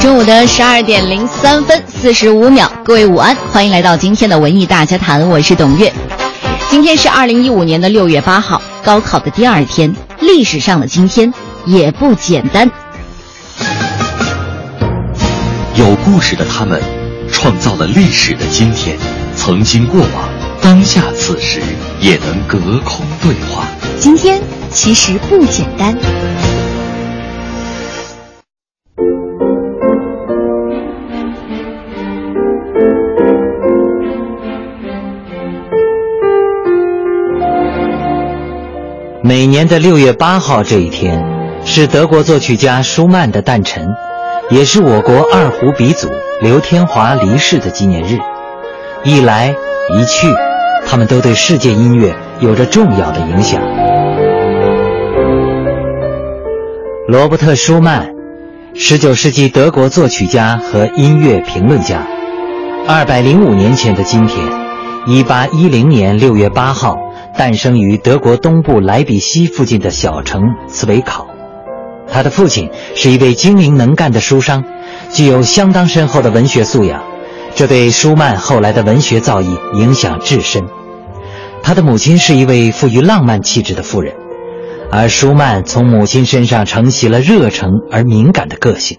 中午的十二点零三分四十五秒，各位午安，欢迎来到今天的文艺大家谈，我是董月。今天是二零一五年的六月八号，高考的第二天，历史上的今天也不简单。有故事的他们，创造了历史的今天，曾经过往，当下此时也能隔空对话。今天其实不简单。每年的六月八号这一天，是德国作曲家舒曼的诞辰，也是我国二胡鼻祖刘天华离世的纪念日。一来一去，他们都对世界音乐有着重要的影响。罗伯特·舒曼，十九世纪德国作曲家和音乐评论家。二百零五年前的今天，一八一零年六月八号。诞生于德国东部莱比锡附近的小城茨维考，他的父亲是一位精明能干的书商，具有相当深厚的文学素养，这对舒曼后来的文学造诣影响至深。他的母亲是一位富于浪漫气质的妇人，而舒曼从母亲身上承袭了热诚而敏感的个性。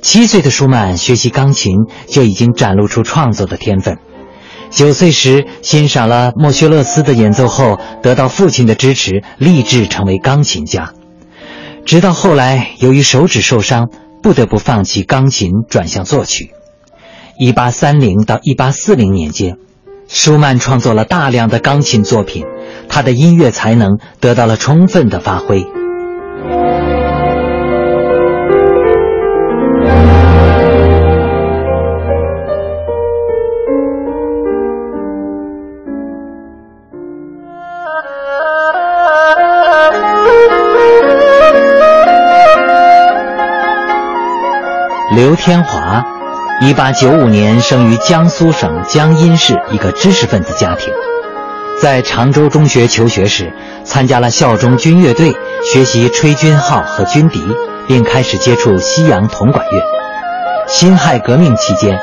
七岁的舒曼学习钢琴就已经展露出创作的天分。九岁时欣赏了莫薛勒斯的演奏后，得到父亲的支持，立志成为钢琴家。直到后来，由于手指受伤，不得不放弃钢琴，转向作曲。一八三零到一八四零年间，舒曼创作了大量的钢琴作品，他的音乐才能得到了充分的发挥。刘天华，一八九五年生于江苏省江阴市一个知识分子家庭，在常州中学求学时，参加了校中军乐队，学习吹军号和军笛，并开始接触西洋铜管乐。辛亥革命期间，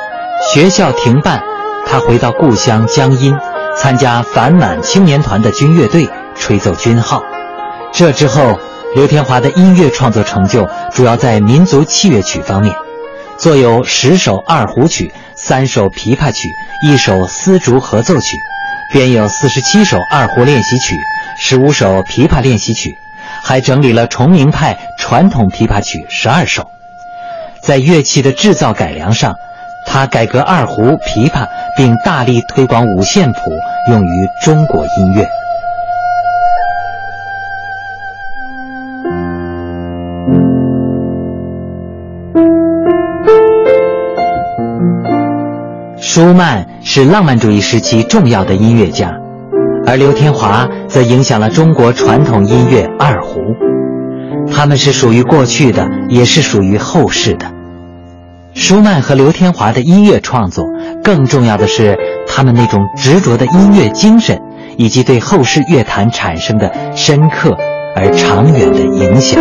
学校停办，他回到故乡江阴，参加反满青年团的军乐队，吹奏军号。这之后，刘天华的音乐创作成就主要在民族器乐曲方面。作有十首二胡曲、三首琵琶曲、一首丝竹合奏曲，编有四十七首二胡练习曲、十五首琵琶练习曲，还整理了崇明派传统琵琶曲十二首。在乐器的制造改良上，他改革二胡、琵琶，并大力推广五线谱，用于中国音乐。舒曼是浪漫主义时期重要的音乐家，而刘天华则影响了中国传统音乐二胡。他们是属于过去的，也是属于后世的。舒曼和刘天华的音乐创作，更重要的是他们那种执着的音乐精神，以及对后世乐坛产生的深刻而长远的影响。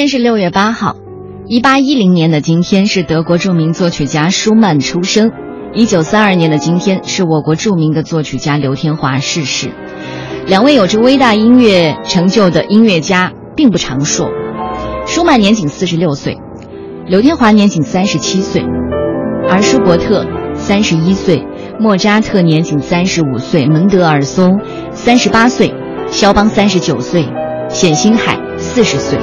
天是六月八号，一八一零年的今天是德国著名作曲家舒曼出生。一九三二年的今天是我国著名的作曲家刘天华逝世。两位有着伟大音乐成就的音乐家并不长寿，舒曼年仅四十六岁，刘天华年仅三十七岁，而舒伯特三十一岁，莫扎特年仅三十五岁，门德尔松三十八岁，肖邦三十九岁，冼星海四十岁。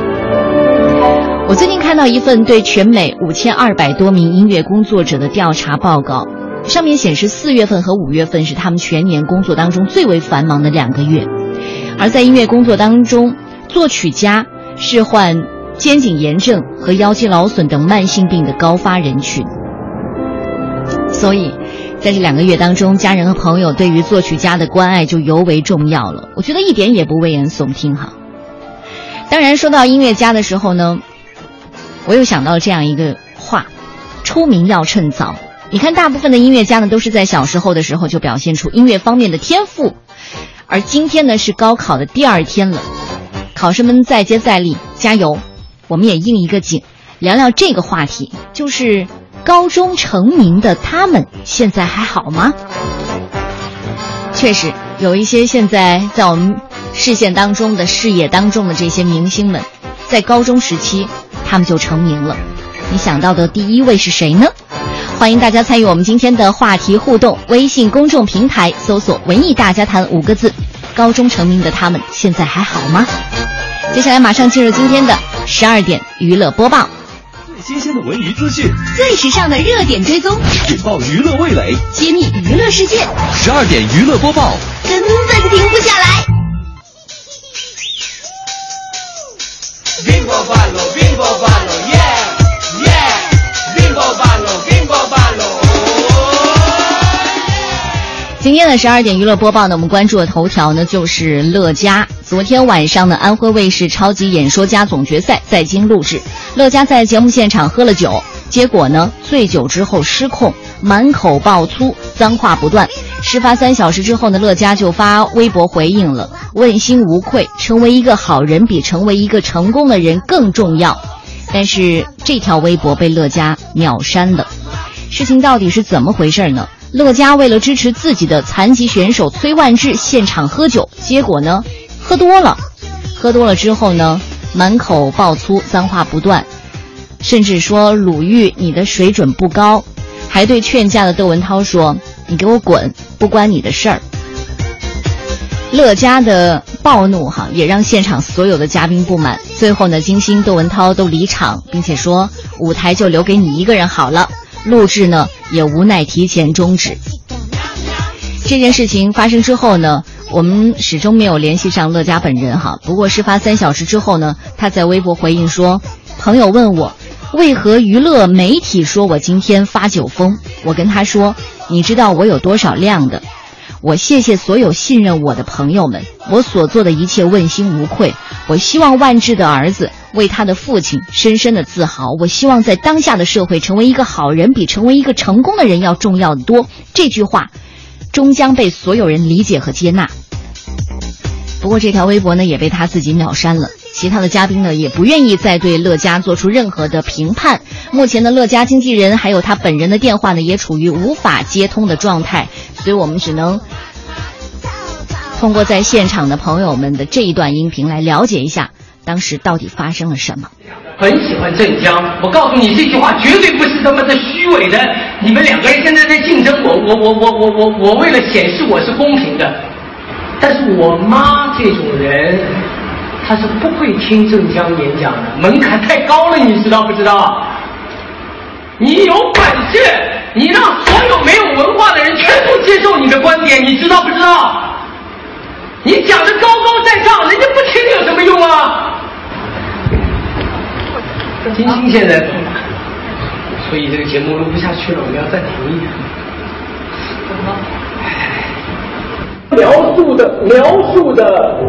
我最近看到一份对全美五千二百多名音乐工作者的调查报告，上面显示四月份和五月份是他们全年工作当中最为繁忙的两个月，而在音乐工作当中，作曲家是患肩颈炎症和腰肌劳损等慢性病的高发人群，所以在这两个月当中，家人和朋友对于作曲家的关爱就尤为重要了。我觉得一点也不危言耸听哈。当然，说到音乐家的时候呢。我又想到这样一个话：出名要趁早。你看，大部分的音乐家呢，都是在小时候的时候就表现出音乐方面的天赋。而今天呢，是高考的第二天了，考生们再接再厉，加油！我们也应一个景，聊聊这个话题，就是高中成名的他们现在还好吗？确实，有一些现在在我们视线当中的视野当中的这些明星们，在高中时期。他们就成名了，你想到的第一位是谁呢？欢迎大家参与我们今天的话题互动，微信公众平台搜索“文艺大家谈”五个字。高中成名的他们现在还好吗？接下来马上进入今天的十二点娱乐播报，最新鲜的文娱资讯，最时尚的热点追踪，引爆娱乐味蕾，揭秘娱乐世界。十二点娱乐播报，根本停不下来。今天的十二点娱乐播报呢，我们关注的头条呢就是乐嘉。昨天晚上呢，安徽卫视超级演说家总决赛在京录制，乐嘉在节目现场喝了酒，结果呢醉酒之后失控，满口爆粗，脏话不断。事发三小时之后呢，乐嘉就发微博回应了，问心无愧，成为一个好人比成为一个成功的人更重要。但是这条微博被乐嘉秒删了。事情到底是怎么回事呢？乐嘉为了支持自己的残疾选手崔万志，现场喝酒，结果呢，喝多了，喝多了之后呢，满口爆粗，脏话不断，甚至说鲁豫你的水准不高，还对劝架的窦文涛说：“你给我滚，不关你的事儿。”乐嘉的暴怒哈，也让现场所有的嘉宾不满。最后呢，金星、窦文涛都离场，并且说舞台就留给你一个人好了。录制呢也无奈提前终止。这件事情发生之后呢，我们始终没有联系上乐嘉本人哈。不过事发三小时之后呢，他在微博回应说：“朋友问我，为何娱乐媒体说我今天发酒疯？我跟他说，你知道我有多少量的。”我谢谢所有信任我的朋友们，我所做的一切问心无愧。我希望万智的儿子为他的父亲深深的自豪。我希望在当下的社会，成为一个好人比成为一个成功的人要重要的多。这句话，终将被所有人理解和接纳。不过这条微博呢，也被他自己秒删了。其他的嘉宾呢，也不愿意再对乐嘉做出任何的评判。目前的乐嘉经纪人还有他本人的电话呢，也处于无法接通的状态，所以我们只能通过在现场的朋友们的这一段音频来了解一下当时到底发生了什么。很喜欢镇江，我告诉你这句话绝对不是他妈的虚伪的。你们两个人现在在竞争，我我我我我我我为了显示我是公平的，但是我妈这种人。他是不会听镇江演讲的，门槛太高了，你知道不知道？你有本事，你让所有没有文化的人全部接受你的观点，你知道不知道？你讲的高高在上，人家不听有什么用啊？金星现在，所以这个节目录不下去了，我们要暂停一下。描述的，描述的。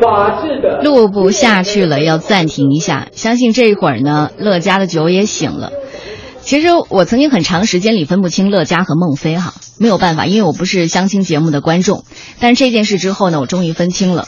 法治的录不下去了，要暂停一下。相信这一会儿呢，乐嘉的酒也醒了。其实我曾经很长时间里分不清乐嘉和孟非哈，没有办法，因为我不是相亲节目的观众。但是这件事之后呢，我终于分清了。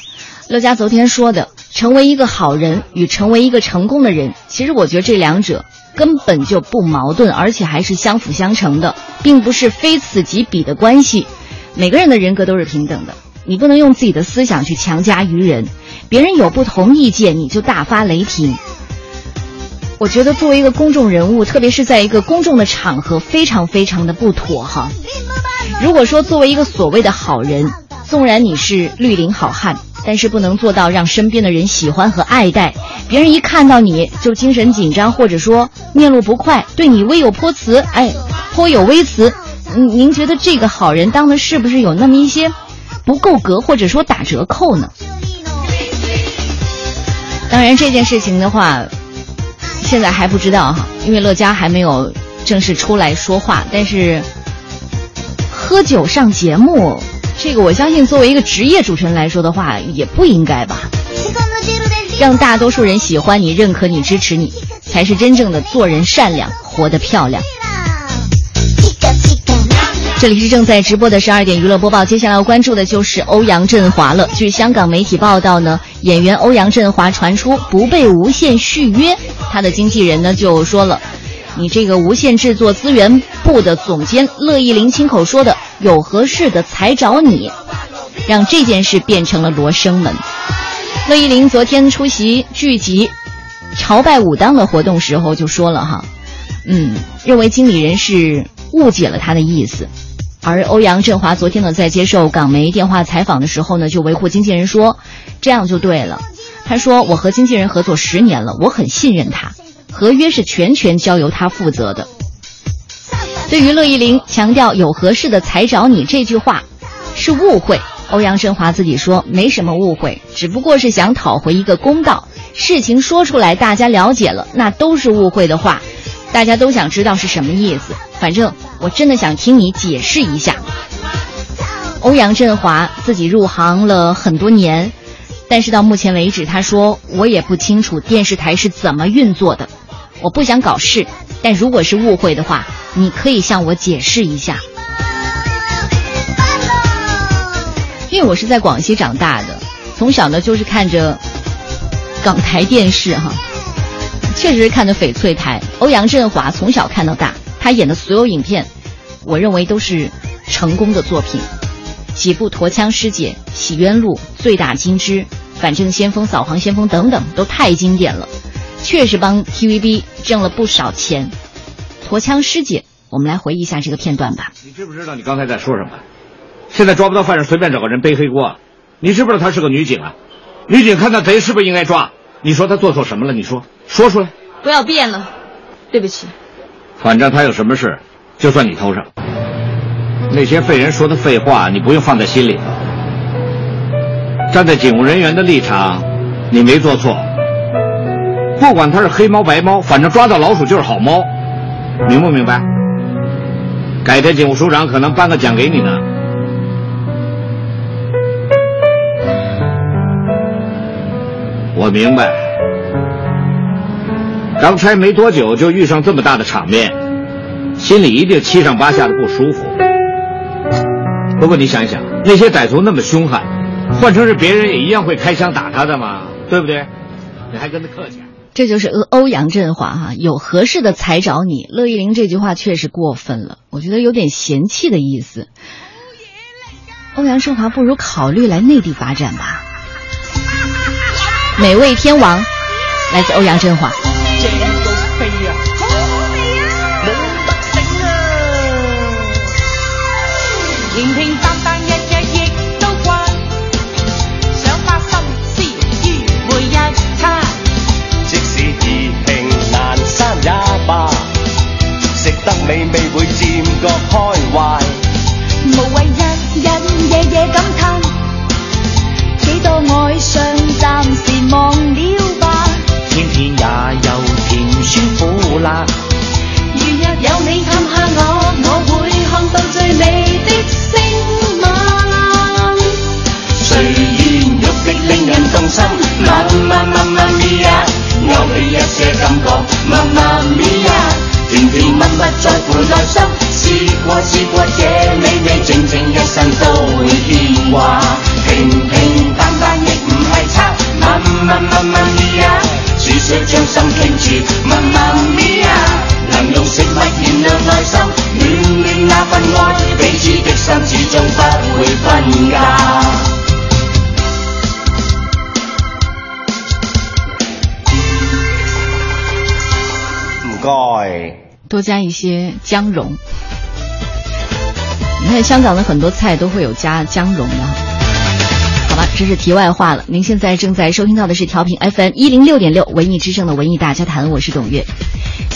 乐嘉昨天说的，成为一个好人与成为一个成功的人，其实我觉得这两者根本就不矛盾，而且还是相辅相成的，并不是非此即彼的关系。每个人的人格都是平等的，你不能用自己的思想去强加于人，别人有不同意见你就大发雷霆。我觉得作为一个公众人物，特别是在一个公众的场合，非常非常的不妥哈。如果说作为一个所谓的好人，纵然你是绿林好汉。但是不能做到让身边的人喜欢和爱戴，别人一看到你就精神紧张，或者说面露不快，对你微有泼词，哎，颇有微词。嗯，您觉得这个好人当的是不是有那么一些不够格，或者说打折扣呢？当然这件事情的话，现在还不知道哈，因为乐嘉还没有正式出来说话。但是喝酒上节目。这个我相信，作为一个职业主持人来说的话，也不应该吧。让大多数人喜欢你、认可你、支持你，才是真正的做人善良、活得漂亮。这里是正在直播的十二点娱乐播报，接下来要关注的就是欧阳震华了。据香港媒体报道呢，演员欧阳震华传出不被无限续约，他的经纪人呢就说了。你这个无线制作资源部的总监乐意玲亲口说的“有合适的才找你”，让这件事变成了罗生门。乐意玲昨天出席剧集《朝拜武当》的活动时候就说了哈，嗯，认为经理人是误解了他的意思。而欧阳震华昨天呢在接受港媒电话采访的时候呢，就维护经纪人说，这样就对了。他说：“我和经纪人合作十年了，我很信任他。”合约是全权交由他负责的。对于乐意玲强调“有合适的才找你”这句话，是误会。欧阳震华自己说没什么误会，只不过是想讨回一个公道。事情说出来，大家了解了，那都是误会的话，大家都想知道是什么意思。反正我真的想听你解释一下。欧阳震华自己入行了很多年，但是到目前为止，他说我也不清楚电视台是怎么运作的。我不想搞事，但如果是误会的话，你可以向我解释一下。因为我是在广西长大的，从小呢就是看着港台电视哈，确实是看的翡翠台。欧阳震华从小看到大，他演的所有影片，我认为都是成功的作品。几部《驼枪师姐》《洗冤录》《醉打金枝》《反正先锋》《扫黄先锋》等等，都太经典了。确实帮 TVB 挣了不少钱。驼枪师姐，我们来回忆一下这个片段吧。你知不知道你刚才在说什么？现在抓不到犯人，随便找个人背黑锅。你知不知道她是个女警啊？女警看到贼是不是应该抓？你说他做错什么了？你说，说出来。不要变了，对不起。反正他有什么事，就算你头上。那些废人说的废话，你不用放在心里头。站在警务人员的立场，你没做错。不管他是黑猫白猫，反正抓到老鼠就是好猫，明不明白？改天警务署长可能颁个奖给你呢。我明白，刚拆没多久就遇上这么大的场面，心里一定七上八下的不舒服。不过你想一想，那些歹徒那么凶悍，换成是别人也一样会开枪打他的嘛，对不对？你还跟他客气？这就是欧欧阳震华哈，有合适的才找你。乐意玲这句话确实过分了，我觉得有点嫌弃的意思。欧阳震华不如考虑来内地发展吧。美味天王，来自欧阳震华。得美味会渐觉开怀，无谓日日夜夜感叹，几多爱上暂时忘了吧。天天也有甜酸苦辣，如若有你探下我，我会看到最美的星晚。虽然欲的令人动心，妈妈妈妈咪呀，勾起一些感觉，妈妈咪呀。甜甜蜜蜜在乎内心，试过试过这美味，静静一生都始終不會分家。唔该。多加一些姜蓉。你看香港的很多菜都会有加姜蓉的。好吧，这是题外话了。您现在正在收听到的是调频 FM 一零六点六文艺之声的文艺大家谈，我是董月。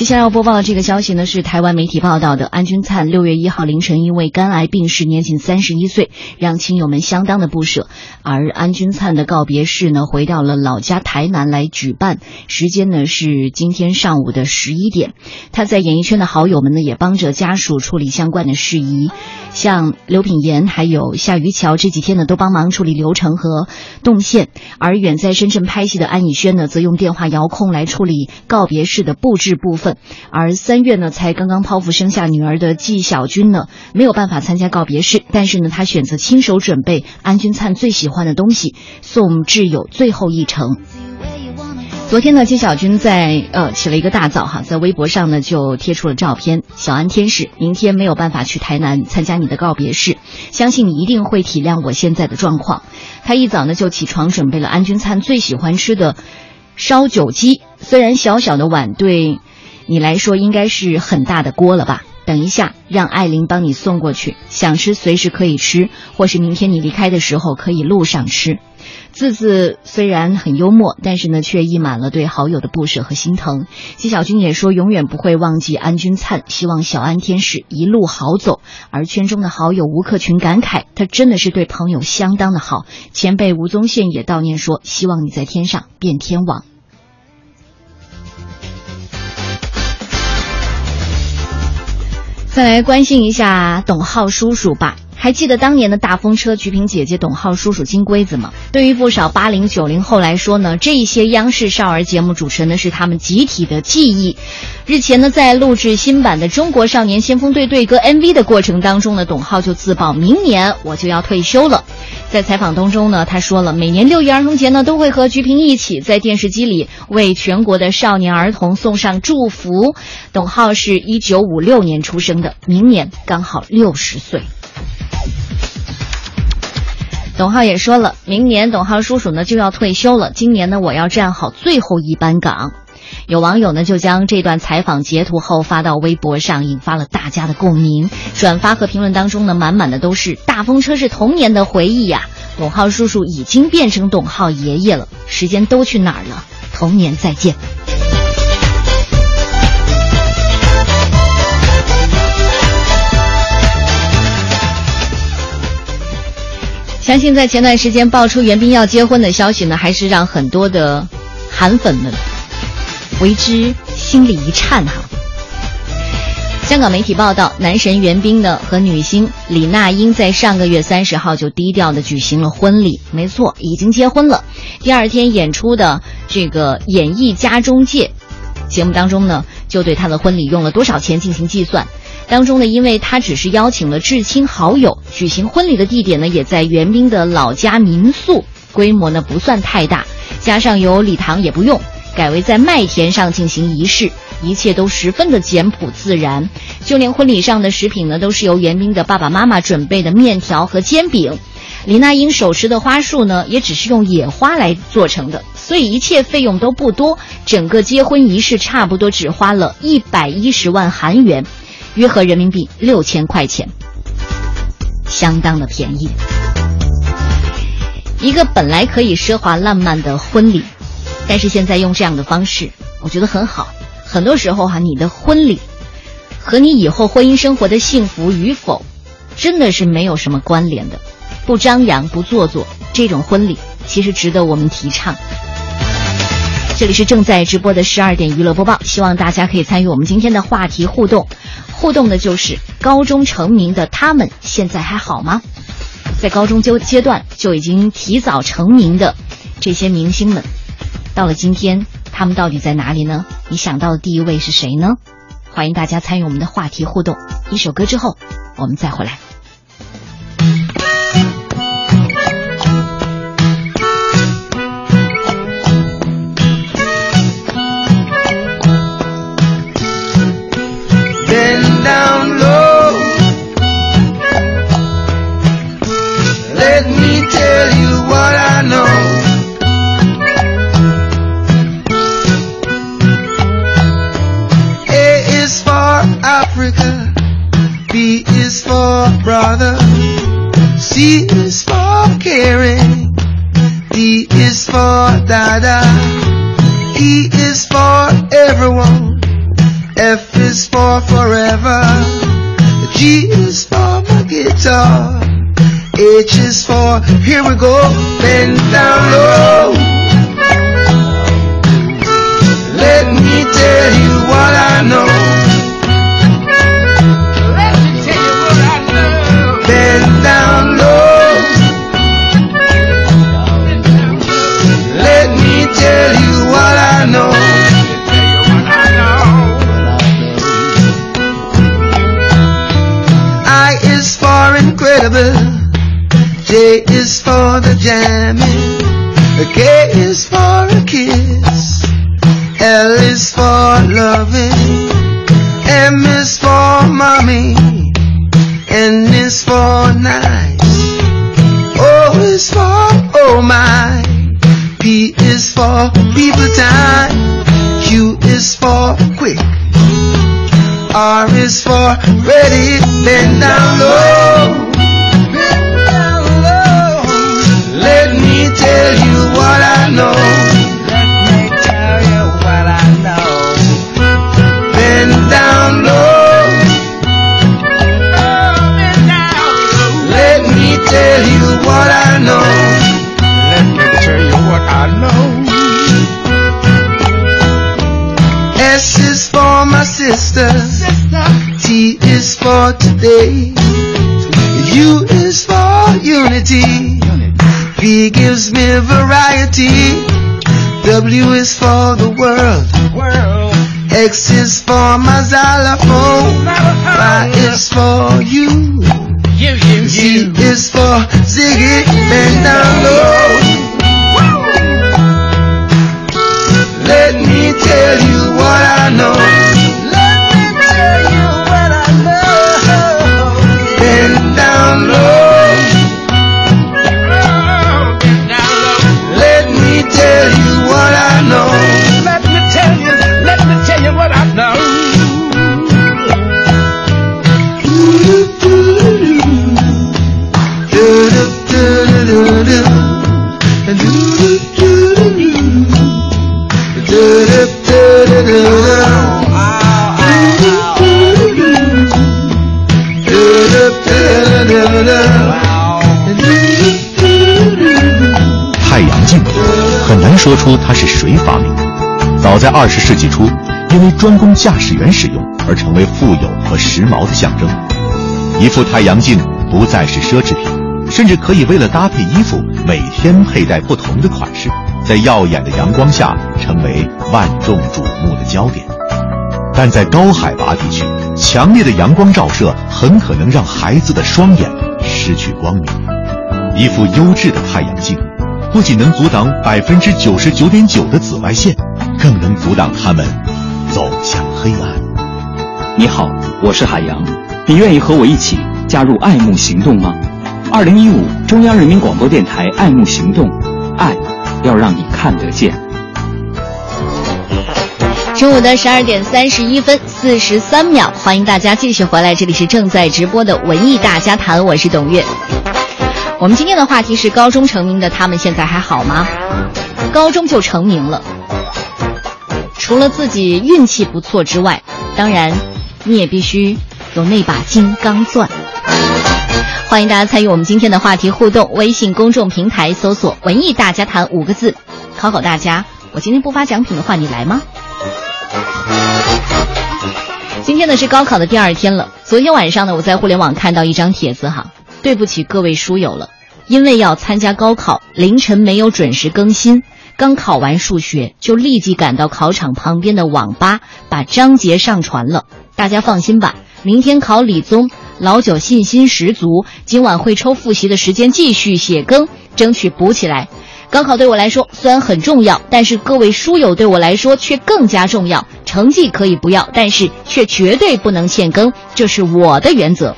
接下来要播报的这个消息呢，是台湾媒体报道的，安钧璨六月一号凌晨因为肝癌病逝，年仅三十一岁，让亲友们相当的不舍。而安钧璨的告别式呢，回到了老家台南来举办，时间呢是今天上午的十一点。他在演艺圈的好友们呢，也帮着家属处理相关的事宜，像刘品言还有夏于乔这几天呢，都帮忙处理流程和动线。而远在深圳拍戏的安以轩呢，则用电话遥控来处理告别式的布置部分。而三月呢，才刚刚剖腹生下女儿的纪晓君呢，没有办法参加告别式，但是呢，她选择亲手准备安钧璨最喜欢的东西，送挚友最后一程。昨天呢，纪晓君在呃起了一个大早哈，在微博上呢就贴出了照片。小安天使，明天没有办法去台南参加你的告别式，相信你一定会体谅我现在的状况。他一早呢就起床准备了安钧璨最喜欢吃的烧酒鸡，虽然小小的碗对。你来说应该是很大的锅了吧？等一下，让艾琳帮你送过去。想吃随时可以吃，或是明天你离开的时候可以路上吃。字字虽然很幽默，但是呢，却溢满了对好友的不舍和心疼。纪晓君也说，永远不会忘记安钧璨，希望小安天使一路好走。而圈中的好友吴克群感慨，他真的是对朋友相当的好。前辈吴宗宪也悼念说，希望你在天上变天王。再来关心一下董浩叔叔吧。还记得当年的大风车、菊萍姐姐、董浩叔叔金龟子吗？对于不少八零九零后来说呢，这一些央视少儿节目主持人呢是他们集体的记忆。日前呢，在录制新版的《中国少年先锋队队歌》MV 的过程当中呢，董浩就自曝明年我就要退休了。在采访当中呢，他说了，每年六一儿童节呢，都会和菊萍一起在电视机里为全国的少年儿童送上祝福。董浩是一九五六年出生的，明年刚好六十岁。董浩也说了，明年董浩叔叔呢就要退休了，今年呢我要站好最后一班岗。有网友呢就将这段采访截图后发到微博上，引发了大家的共鸣。转发和评论当中呢，满满的都是大风车是童年的回忆呀。董浩叔叔已经变成董浩爷爷了，时间都去哪儿了？童年再见。相信在前段时间爆出袁冰要结婚的消息呢，还是让很多的韩粉们为之心里一颤哈。香港媒体报道，男神袁冰呢和女星李娜英在上个月三十号就低调的举行了婚礼，没错，已经结婚了。第二天演出的这个《演艺家中介》节目当中呢，就对他的婚礼用了多少钱进行计算。当中呢，因为他只是邀请了至亲好友，举行婚礼的地点呢也在袁冰的老家民宿，规模呢不算太大，加上有礼堂也不用，改为在麦田上进行仪式，一切都十分的简朴自然，就连婚礼上的食品呢都是由袁冰的爸爸妈妈准备的面条和煎饼，李娜英手持的花束呢也只是用野花来做成的，所以一切费用都不多，整个结婚仪式差不多只花了一百一十万韩元。约合人民币六千块钱，相当的便宜。一个本来可以奢华浪漫的婚礼，但是现在用这样的方式，我觉得很好。很多时候哈，你的婚礼和你以后婚姻生活的幸福与否，真的是没有什么关联的。不张扬，不做作，这种婚礼其实值得我们提倡。这里是正在直播的十二点娱乐播报，希望大家可以参与我们今天的话题互动。互动的就是高中成名的他们现在还好吗？在高中阶阶段就已经提早成名的这些明星们，到了今天，他们到底在哪里呢？你想到的第一位是谁呢？欢迎大家参与我们的话题互动。一首歌之后，我们再回来。Dada. E is for everyone. F is for forever. G is for my guitar. H is for here we go. Bend down low. J is for the jamming. K is for a kiss. L is for loving. M is for mommy. N is for nice. O is for oh my. P is for people time. Q is for quick. R is for ready, bend down low. Tell you what I know. Let me tell you what I know. Bend down low. Let me tell you what I know. Let me tell you what I know. S is for my sister. T is for today. U is for unity. V gives me variety. W is for the world. X is for my xylophone. Y is for you. Z is for Ziggy. Low. Let me tell you what I know. 在二十世纪初，因为专供驾驶员使用而成为富有和时髦的象征。一副太阳镜不再是奢侈品，甚至可以为了搭配衣服，每天佩戴不同的款式，在耀眼的阳光下成为万众瞩目的焦点。但在高海拔地区，强烈的阳光照射很可能让孩子的双眼失去光明。一副优质的太阳镜，不仅能阻挡百分之九十九点九的紫外线，更能阻挡他们走向黑暗。你好，我是海洋，你愿意和我一起加入爱慕行动吗？二零一五中央人民广播电台爱慕行动，爱要让你看得见。中午的十二点三十一分四十三秒，欢迎大家继续回来，这里是正在直播的文艺大家谈，我是董月。我们今天的话题是高中成名的他们现在还好吗？高中就成名了，除了自己运气不错之外，当然你也必须有那把金刚钻。欢迎大家参与我们今天的话题互动，微信公众平台搜索“文艺大家谈”五个字，考考大家。我今天不发奖品的话，你来吗？今天呢是高考的第二天了。昨天晚上呢，我在互联网看到一张帖子哈，对不起各位书友了，因为要参加高考，凌晨没有准时更新，刚考完数学就立即赶到考场旁边的网吧把章节上传了。大家放心吧，明天考理综，老九信心十足，今晚会抽复习的时间继续写更，争取补起来。高考对我来说虽然很重要，但是各位书友对我来说却更加重要。成绩可以不要，但是却绝对不能欠更，这是我的原则。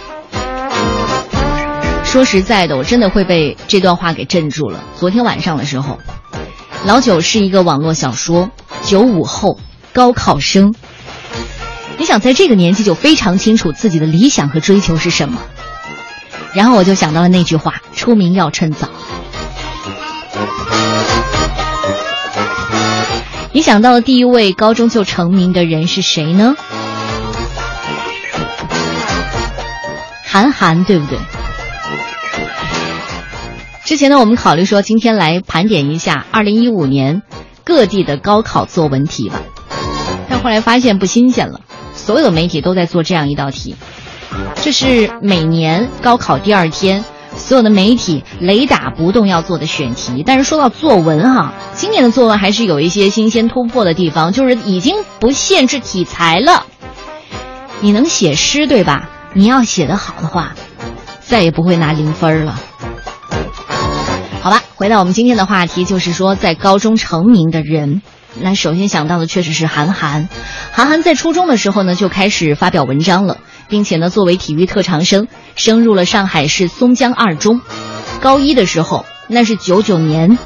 说实在的，我真的会被这段话给镇住了。昨天晚上的时候，老九是一个网络小说，九五后高考生。你想在这个年纪就非常清楚自己的理想和追求是什么？然后我就想到了那句话：出名要趁早。你想到的第一位高中就成名的人是谁呢？韩寒，对不对？之前呢，我们考虑说今天来盘点一下二零一五年各地的高考作文题吧，但后来发现不新鲜了，所有的媒体都在做这样一道题，这是每年高考第二天。所有的媒体雷打不动要做的选题，但是说到作文哈，今年的作文还是有一些新鲜突破的地方，就是已经不限制题材了。你能写诗对吧？你要写得好的话，再也不会拿零分了。好吧，回到我们今天的话题，就是说在高中成名的人，那首先想到的确实是韩寒。韩寒在初中的时候呢，就开始发表文章了。并且呢，作为体育特长生，升入了上海市松江二中。高一的时候，那是九九年，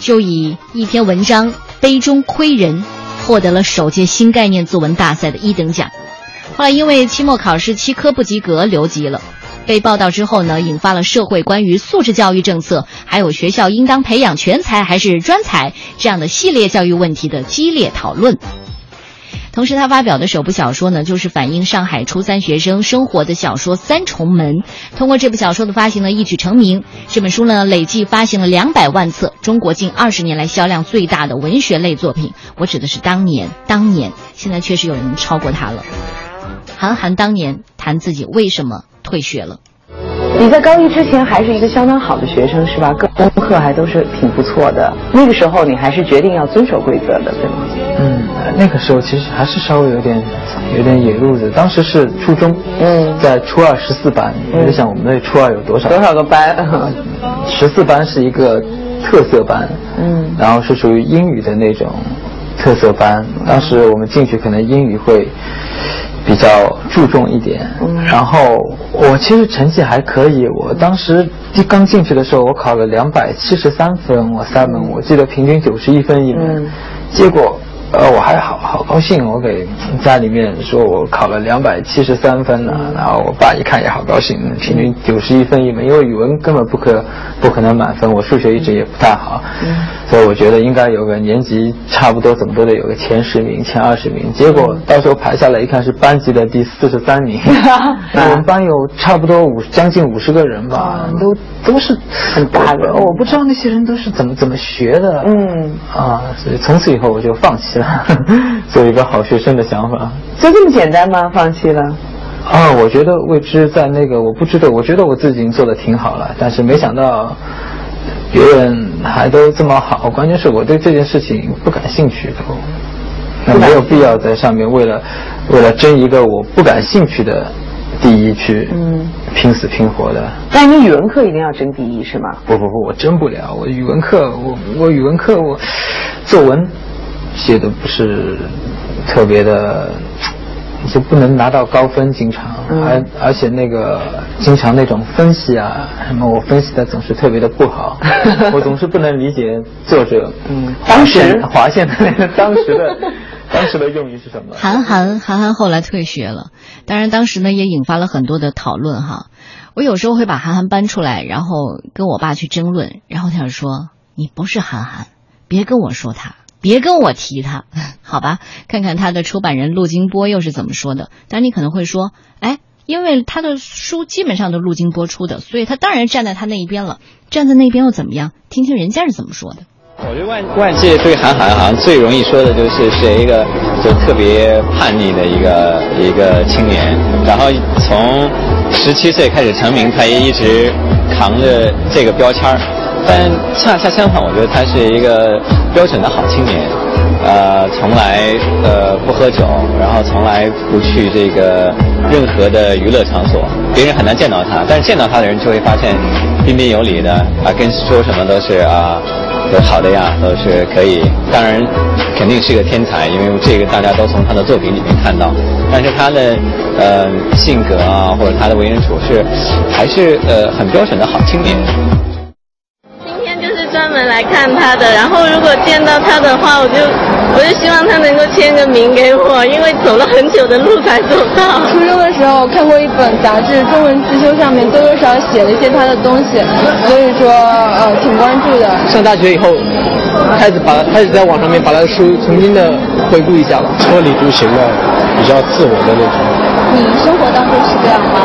就以一篇文章《杯中窥人》获得了首届新概念作文大赛的一等奖。后来因为期末考试七科不及格留级了，被报道之后呢，引发了社会关于素质教育政策，还有学校应当培养全才还是专才这样的系列教育问题的激烈讨论。同时，他发表的首部小说呢，就是反映上海初三学生生活的小说《三重门》。通过这部小说的发行呢，一举成名。这本书呢，累计发行了两百万册，中国近二十年来销量最大的文学类作品。我指的是当年，当年，现在确实有人超过他了。韩寒当年谈自己为什么退学了。你在高一之前还是一个相当好的学生，是吧？各功课还都是挺不错的。那个时候你还是决定要遵守规则的，对吗？嗯，那个时候其实还是稍微有点，有点野路子。当时是初中，嗯，在初二十四班。你在想我们那初二有多少？多少个班？十四班是一个特色班，嗯，然后是属于英语的那种特色班。当时我们进去可能英语会。比较注重一点，然后我其实成绩还可以。我当时刚进去的时候，我考了两百七十三分，我三门，我记得平均九十一分一门，结果。呃，我还好好高兴，我给家里面说我考了两百七十三分呢，然后我爸一看也好高兴，平均九十一分一门，因为语文根本不可不可能满分，我数学一直也不太好，所以我觉得应该有个年级差不多怎么都得有个前十名、前二十名，结果到时候排下来一看是班级的第四十三名，我们班有差不多五将近五十个人吧，都都是很大的，我不知道那些人都是怎么怎么学的，嗯。啊，所以从此以后我就放弃了。做一个好学生的想法，就这么简单吗？放弃了？啊，我觉得未知在那个，我不知道，我觉得我自己已经做的挺好了，但是没想到别人还都这么好。关键是我对这件事情不感兴趣，都那没有必要在上面为了为了争一个我不感兴趣的第一去嗯拼死拼活的。但你语文课一定要争第一是吗？不不不，我争不了。我语文课，我我语文课我作文。写的不是特别的，就不能拿到高分，经常，而而且那个经常那种分析啊，什么我分析的总是特别的不好，我总是不能理解作者，嗯，当时划线的那个 当时的当时的用意是什么？韩寒，韩寒后来退学了，当然当时呢也引发了很多的讨论哈。我有时候会把韩寒搬出来，然后跟我爸去争论，然后他就说：“你不是韩寒，别跟我说他。”别跟我提他，好吧？看看他的出版人陆金波又是怎么说的。当然，你可能会说，哎，因为他的书基本上都陆金波出的，所以他当然站在他那一边了。站在那边又怎么样？听听人家是怎么说的。我觉得万万界对韩寒好像最容易说的就是是一个就特别叛逆的一个一个青年，然后从十七岁开始成名，他也一直扛着这个标签儿。但恰恰相反，我觉得他是一个标准的好青年，呃，从来呃不喝酒，然后从来不去这个任何的娱乐场所，别人很难见到他，但是见到他的人就会发现彬彬有礼的啊，跟说什么都是啊，好的呀，都是可以。当然，肯定是个天才，因为这个大家都从他的作品里面看到。但是他的呃性格啊，或者他的为人处事，还是呃很标准的好青年。专门来看他的，然后如果见到他的话，我就我就希望他能够签个名给我，因为走了很久的路才走到。初中的时候看过一本杂志《中文自修》，上面多多少少写了一些他的东西，所以说呃挺关注的。上大学以后，开始把开始在网上面把他的书重新的回顾一下了，车里独行的，比较自我的那种。你生活当中是这样吗？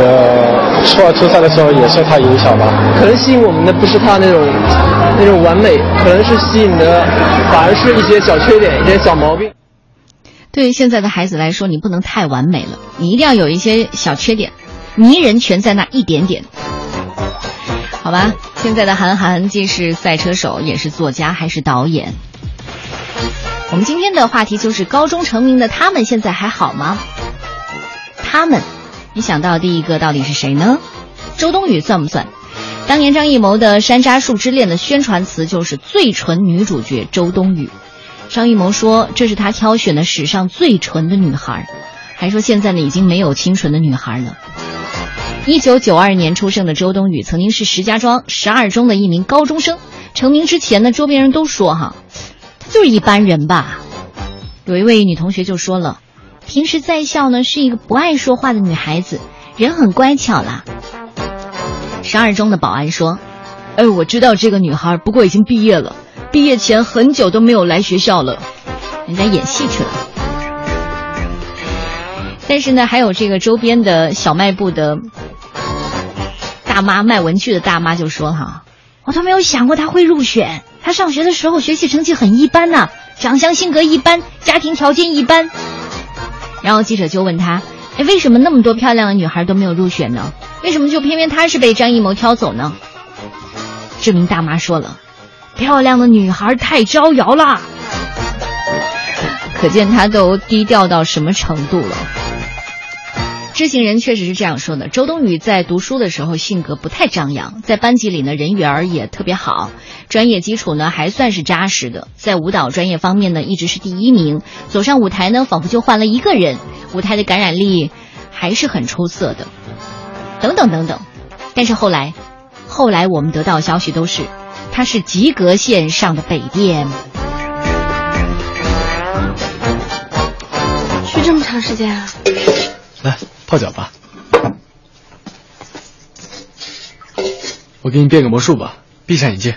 呃，初二、初三的时候也受他影响吧。可能吸引我们的不是他那种那种完美，可能是吸引的反而是一些小缺点、一些小毛病。对于现在的孩子来说，你不能太完美了，你一定要有一些小缺点，迷人全在那一点点。好吧，现在的韩寒既是赛车手，也是作家，还是导演。我们今天的话题就是高中成名的他们现在还好吗？他们，你想到第一个到底是谁呢？周冬雨算不算？当年张艺谋的《山楂树之恋》的宣传词就是“最纯女主角周冬雨”。张艺谋说这是他挑选的史上最纯的女孩，还说现在呢已经没有清纯的女孩了。一九九二年出生的周冬雨曾经是石家庄十二中的一名高中生。成名之前呢，周边人都说哈，她就是一般人吧。有一位女同学就说了。平时在校呢是一个不爱说话的女孩子，人很乖巧啦。十二中的保安说：“哎，我知道这个女孩，不过已经毕业了，毕业前很久都没有来学校了，人家演戏去了。”但是呢，还有这个周边的小卖部的大妈卖文具的大妈就说：“哈，我都没有想过她会入选。她上学的时候学习成绩很一般呐，长相性格一般，家庭条件一般。”然后记者就问他：“哎，为什么那么多漂亮的女孩都没有入选呢？为什么就偏偏她是被张艺谋挑走呢？”这名大妈说了：“漂亮的女孩太招摇了。”可见她都低调到什么程度了。知情人确实是这样说的：周冬雨在读书的时候性格不太张扬，在班级里呢人缘儿也特别好，专业基础呢还算是扎实的，在舞蹈专业方面呢一直是第一名，走上舞台呢仿佛就换了一个人，舞台的感染力还是很出色的，等等等等。但是后来，后来我们得到消息都是，他是及格线上的北电。去这么长时间啊？来。泡脚吧，我给你变个魔术吧，闭上眼睛，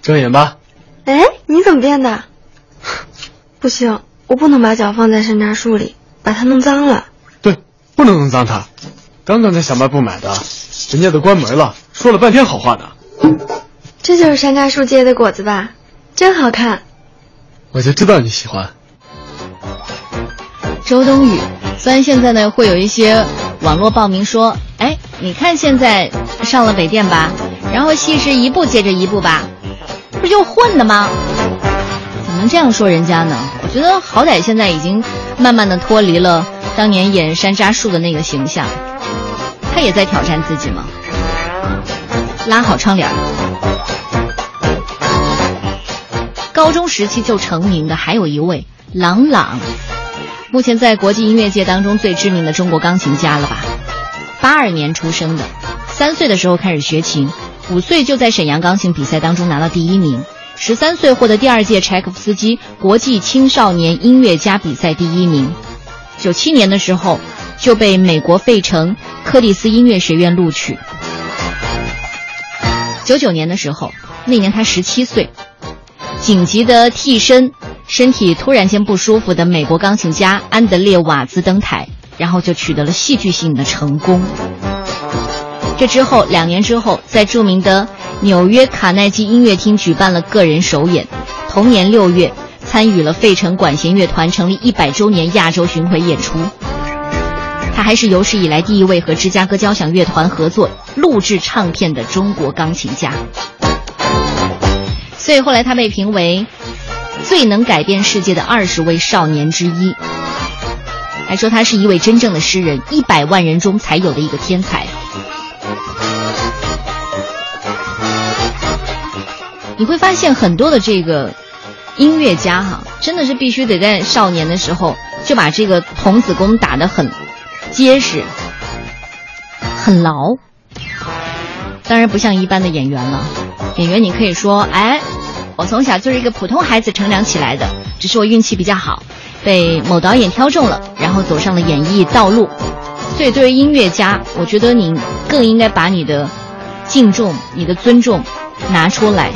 睁眼吧。哎，你怎么变的？不行，我不能把脚放在山楂树里，把它弄脏了。对，不能弄脏它。刚刚在小卖部买的，人家都关门了，说了半天好话呢。这就是山楂树结的果子吧？真好看。我就知道你喜欢。周冬雨，虽然现在呢会有一些网络报名说，哎，你看现在上了北电吧，然后戏是一部接着一部吧，不就混的吗？怎么能这样说人家呢？我觉得好歹现在已经慢慢的脱离了当年演山楂树的那个形象，他也在挑战自己吗。拉好窗帘。高中时期就成名的还有一位郎朗。目前在国际音乐界当中最知名的中国钢琴家了吧？八二年出生的，三岁的时候开始学琴，五岁就在沈阳钢琴比赛当中拿到第一名，十三岁获得第二届柴可夫斯基国际青少年音乐家比赛第一名，九七年的时候就被美国费城柯蒂斯音乐学院录取。九九年的时候，那年他十七岁，紧急的替身。身体突然间不舒服的美国钢琴家安德烈瓦兹登台，然后就取得了戏剧性的成功。这之后，两年之后，在著名的纽约卡耐基音乐厅举办了个人首演。同年六月，参与了费城管弦乐团成立一百周年亚洲巡回演出。他还是有史以来第一位和芝加哥交响乐团合作录制唱片的中国钢琴家。所以后来他被评为。最能改变世界的二十位少年之一，还说他是一位真正的诗人，一百万人中才有的一个天才。你会发现很多的这个音乐家哈，真的是必须得在少年的时候就把这个童子功打得很结实、很牢。当然不像一般的演员了。演员，你可以说，哎，我从小就是一个普通孩子成长起来的，只是我运气比较好，被某导演挑中了，然后走上了演艺道路。所以，作为音乐家，我觉得你更应该把你的敬重、你的尊重拿出来，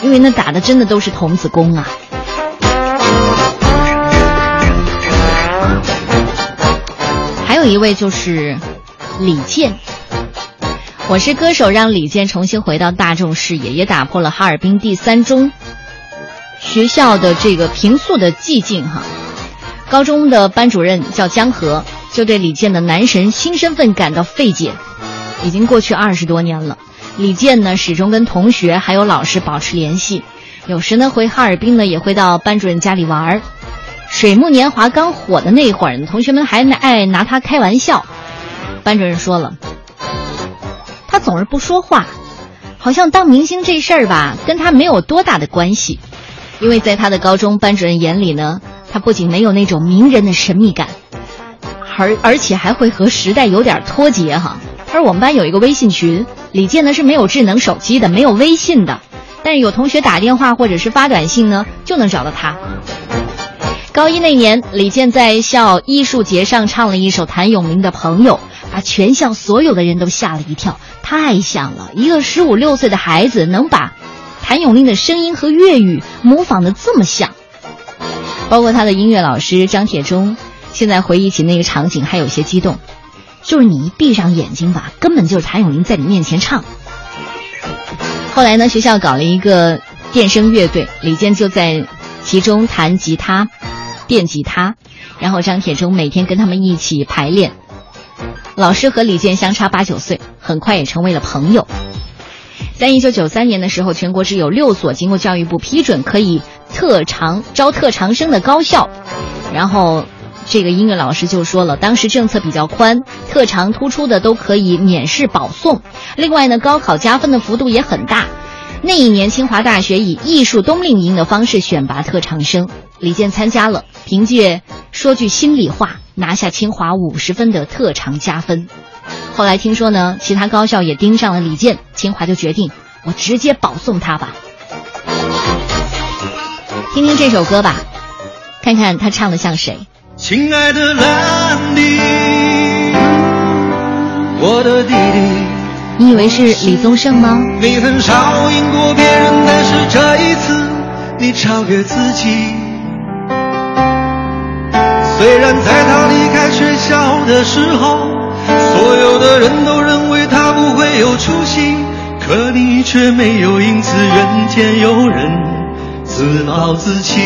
因为那打的真的都是童子功啊。还有一位就是李健，《我是歌手》让李健重新回到大众视野，也打破了哈尔滨第三中学校的这个平素的寂静哈。高中的班主任叫江河。就对李健的男神新身份感到费解。已经过去二十多年了，李健呢始终跟同学还有老师保持联系，有时呢回哈尔滨呢也会到班主任家里玩儿。水木年华刚火的那会儿，同学们还爱拿他开玩笑。班主任说了，总是不说话，好像当明星这事儿吧跟他没有多大的关系，因为在他的高中班主任眼里呢，他不仅没有那种名人的神秘感。而而且还会和时代有点脱节哈。而我们班有一个微信群，李健呢是没有智能手机的，没有微信的，但是有同学打电话或者是发短信呢，就能找到他。高一那年，李健在校艺术节上唱了一首谭咏麟的《朋友》，把全校所有的人都吓了一跳，太像了。一个十五六岁的孩子能把谭咏麟的声音和粤语模仿的这么像，包括他的音乐老师张铁忠。现在回忆起那个场景，还有些激动。就是你一闭上眼睛吧，根本就是谭咏麟在你面前唱。后来呢，学校搞了一个电声乐队，李健就在其中弹吉他、电吉他，然后张铁忠每天跟他们一起排练。老师和李健相差八九岁，很快也成为了朋友。在一九九三年的时候，全国只有六所经过教育部批准可以特长招特长生的高校，然后。这个音乐老师就说了，当时政策比较宽，特长突出的都可以免试保送。另外呢，高考加分的幅度也很大。那一年，清华大学以艺术冬令营的方式选拔特长生，李健参加了，凭借说句心里话，拿下清华五十分的特长加分。后来听说呢，其他高校也盯上了李健，清华就决定，我直接保送他吧。听听这首歌吧，看看他唱的像谁。亲爱的兰迪，我的弟弟。你以为是李宗盛吗？你很少赢过别人，但是这一次你超越自己。虽然在他离开学校的时候，所有的人都认为他不会有出息，可你却没有因此怨天尤人，自暴自弃。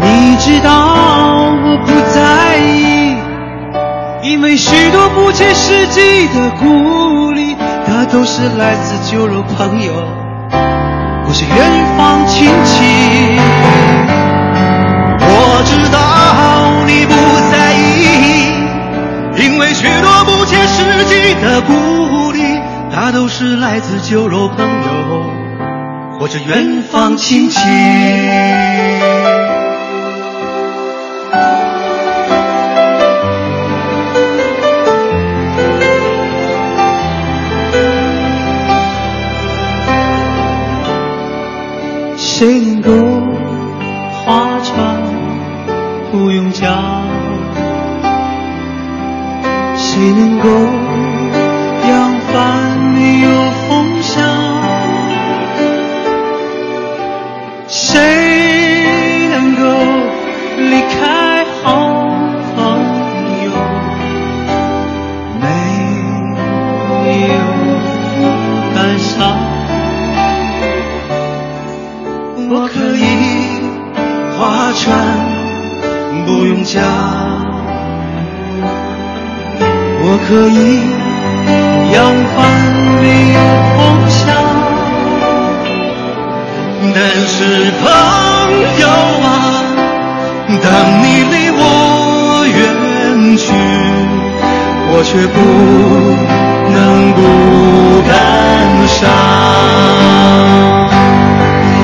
你知道我不在意，因为许多不切实际的鼓励，大都是来自酒肉朋友或是远方亲戚。我知道你不在意，因为许多不切实际的鼓励，大都是来自酒肉朋友或者远方亲戚。谁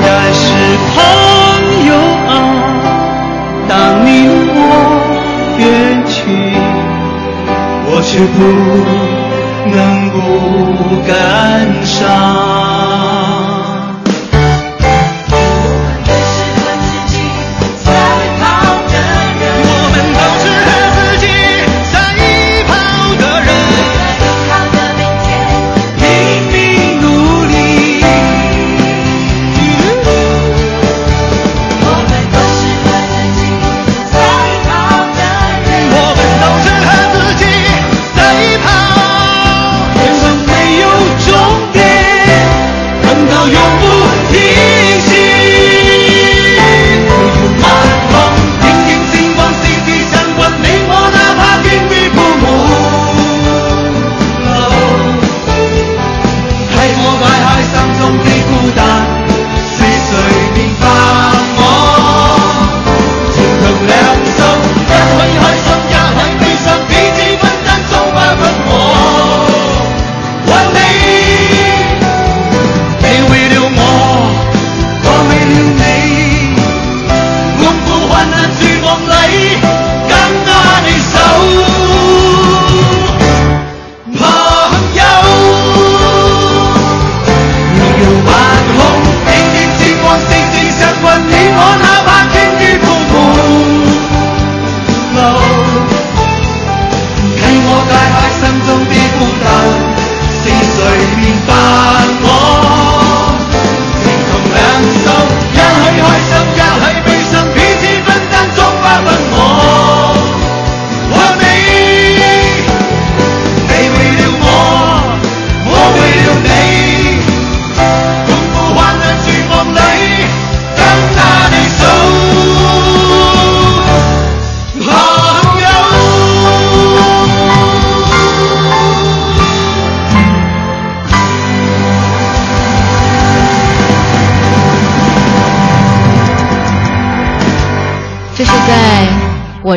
但是。朋友啊，当你我远去，我却不能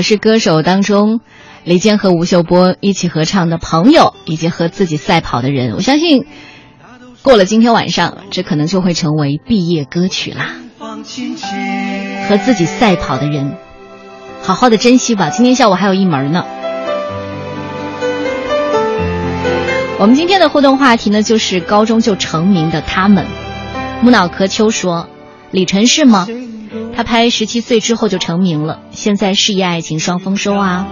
是歌手》当中，李健和吴秀波一起合唱的《朋友》，以及和自己赛跑的人。我相信，过了今天晚上，这可能就会成为毕业歌曲啦。和自己赛跑的人，好好的珍惜吧。今天下午还有一门呢。我们今天的互动话题呢，就是高中就成名的他们。木脑壳秋说：“李晨是吗？他拍十七岁之后就成名了，现在事业爱情双丰收啊。”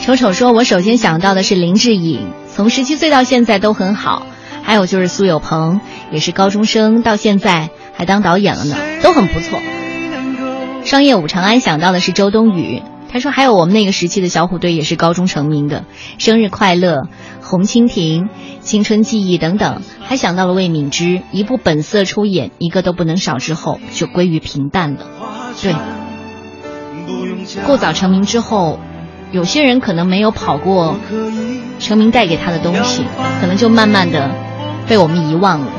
丑丑说：“我首先想到的是林志颖，从十七岁到现在都很好。还有就是苏有朋，也是高中生，到现在还当导演了呢，都很不错。”商业五长安想到的是周冬雨，他说还有我们那个时期的小虎队也是高中成名的，生日快乐、红蜻蜓、青春记忆等等，还想到了魏敏芝，一部本色出演，一个都不能少之后就归于平淡了。对，过早成名之后，有些人可能没有跑过成名带给他的东西，可能就慢慢的被我们遗忘了。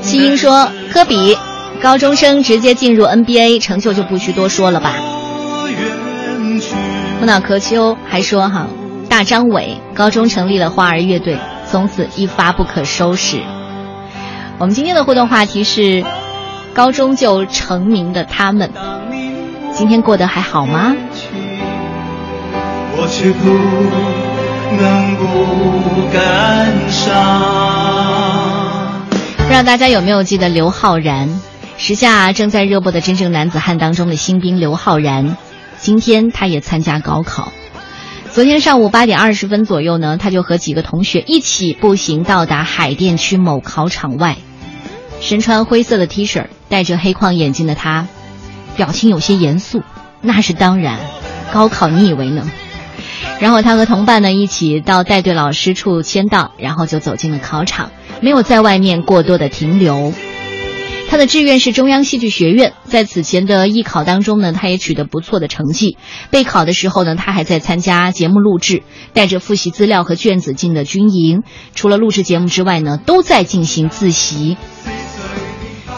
西英说，科比。高中生直接进入 NBA，成就就不需多说了吧。木脑壳秋还说哈，大张伟高中成立了花儿乐队，从此一发不可收拾。我们今天的互动话题是高中就成名的他们，今天过得还好吗？我却不能不感伤。不知道大家有没有记得刘昊然？时下正在热播的《真正男子汉》当中的新兵刘昊然，今天他也参加高考。昨天上午八点二十分左右呢，他就和几个同学一起步行到达海淀区某考场外。身穿灰色的 T 恤、戴着黑框眼镜的他，表情有些严肃。那是当然，高考你以为呢？然后他和同伴呢一起到带队老师处签到，然后就走进了考场，没有在外面过多的停留。他的志愿是中央戏剧学院，在此前的艺考当中呢，他也取得不错的成绩。备考的时候呢，他还在参加节目录制，带着复习资料和卷子进的军营。除了录制节目之外呢，都在进行自习。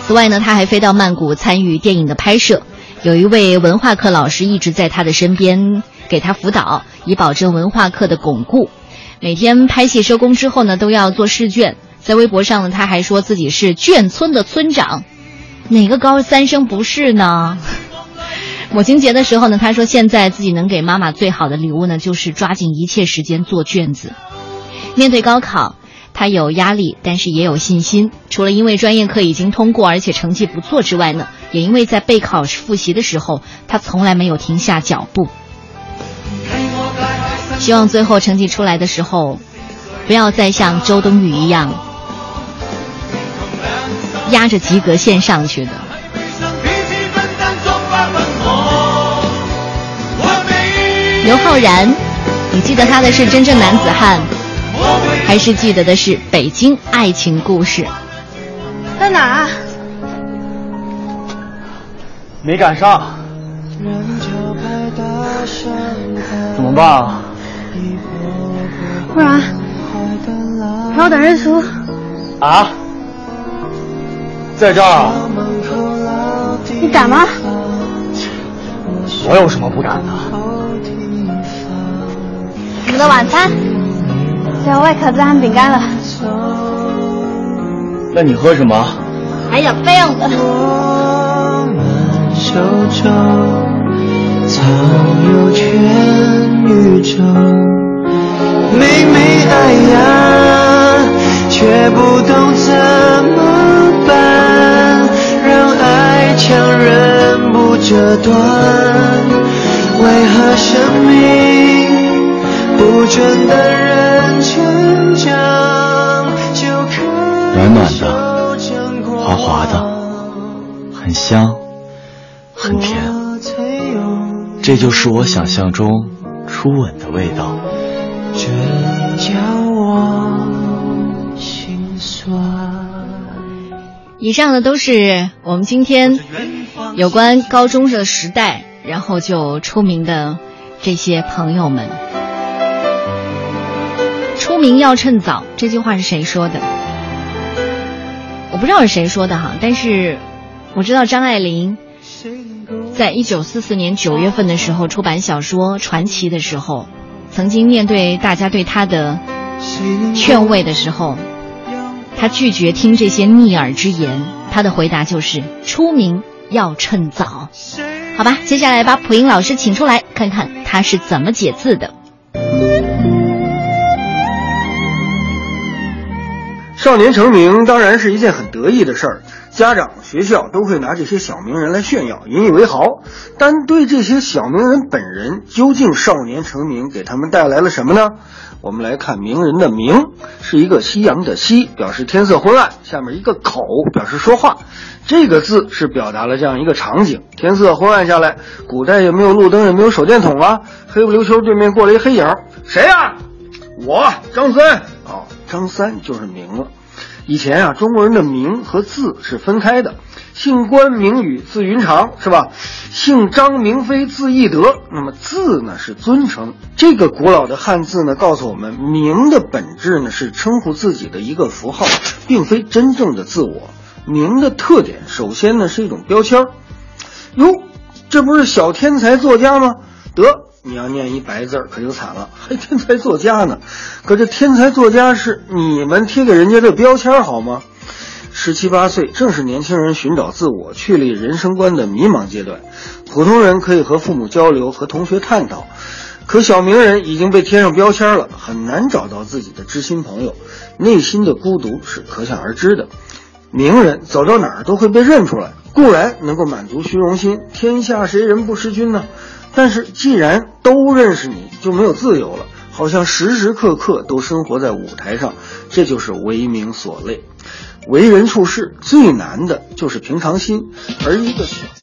此外呢，他还飞到曼谷参与电影的拍摄。有一位文化课老师一直在他的身边给他辅导，以保证文化课的巩固。每天拍戏收工之后呢，都要做试卷。在微博上呢，他还说自己是眷村的村长，哪个高三生不是呢？母亲节的时候呢，他说现在自己能给妈妈最好的礼物呢，就是抓紧一切时间做卷子。面对高考，他有压力，但是也有信心。除了因为专业课已经通过，而且成绩不错之外呢，也因为在备考复习的时候，他从来没有停下脚步。希望最后成绩出来的时候，不要再像周冬雨一样。压着及格线上去的。刘昊然，你记得他的是《真正男子汉》，还是记得的是《北京爱情故事》？在哪？没赶上，怎么办啊？不然还要等日出，啊，在这儿啊？你敢吗？我有什么不敢的？我们的晚餐，小外壳子和饼干了。那你喝什么？还有备用的。手中藏有全宇宙，明明爱呀，却不懂怎么强忍不折断，为何生命不准等人成长就可暖暖的，滑滑的，很香，很甜，这就是我想象中初吻的味道。这以上的都是我们今天有关高中的时代，然后就出名的这些朋友们。出名要趁早，这句话是谁说的？我不知道是谁说的哈，但是我知道张爱玲在一九四四年九月份的时候出版小说《传奇》的时候，曾经面对大家对她的劝慰的时候，他拒绝听这些逆耳之言。他的回答就是：“出名要趁早。”好吧，接下来把普英老师请出来，看看他是怎么解字的。少年成名当然是一件很得意的事儿，家长、学校都会拿这些小名人来炫耀，引以为豪。但对这些小名人本人，究竟少年成名给他们带来了什么呢？我们来看名人的“名”，是一个夕阳的“夕”，表示天色昏暗；下面一个“口”，表示说话。这个字是表达了这样一个场景：天色昏暗下来，古代也没有路灯，也没有手电筒啊，黑不溜秋对面过来一黑影，谁呀、我张三。张三就是名了。以前啊，中国人的名和字是分开的，姓关名羽字云长是吧？姓张名飞字翼德，那么字呢是尊称。这个古老的汉字呢，告诉我们名的本质呢是称呼自己的一个符号，并非真正的自我。名的特点，首先呢是一种标签儿。哟，这不是小天才作家吗？得，你要念一白字儿可就惨了，还 天才作家呢。可这天才作家是你们贴给人家的标签好吗？十七八岁正是年轻人寻找自我、确立人生观的迷茫阶段。普通人可以和父母交流，和同学探讨，可小名人已经被贴上标签了，很难找到自己的知心朋友，内心的孤独是可想而知的。名人走到哪儿都会被认出来，固然能够满足虚荣心，天下谁人不识君呢？但是既然都认识你，就没有自由了，好像时时刻刻都生活在舞台上，这就是为名所累。为人处事最难的就是平常心，而一个小。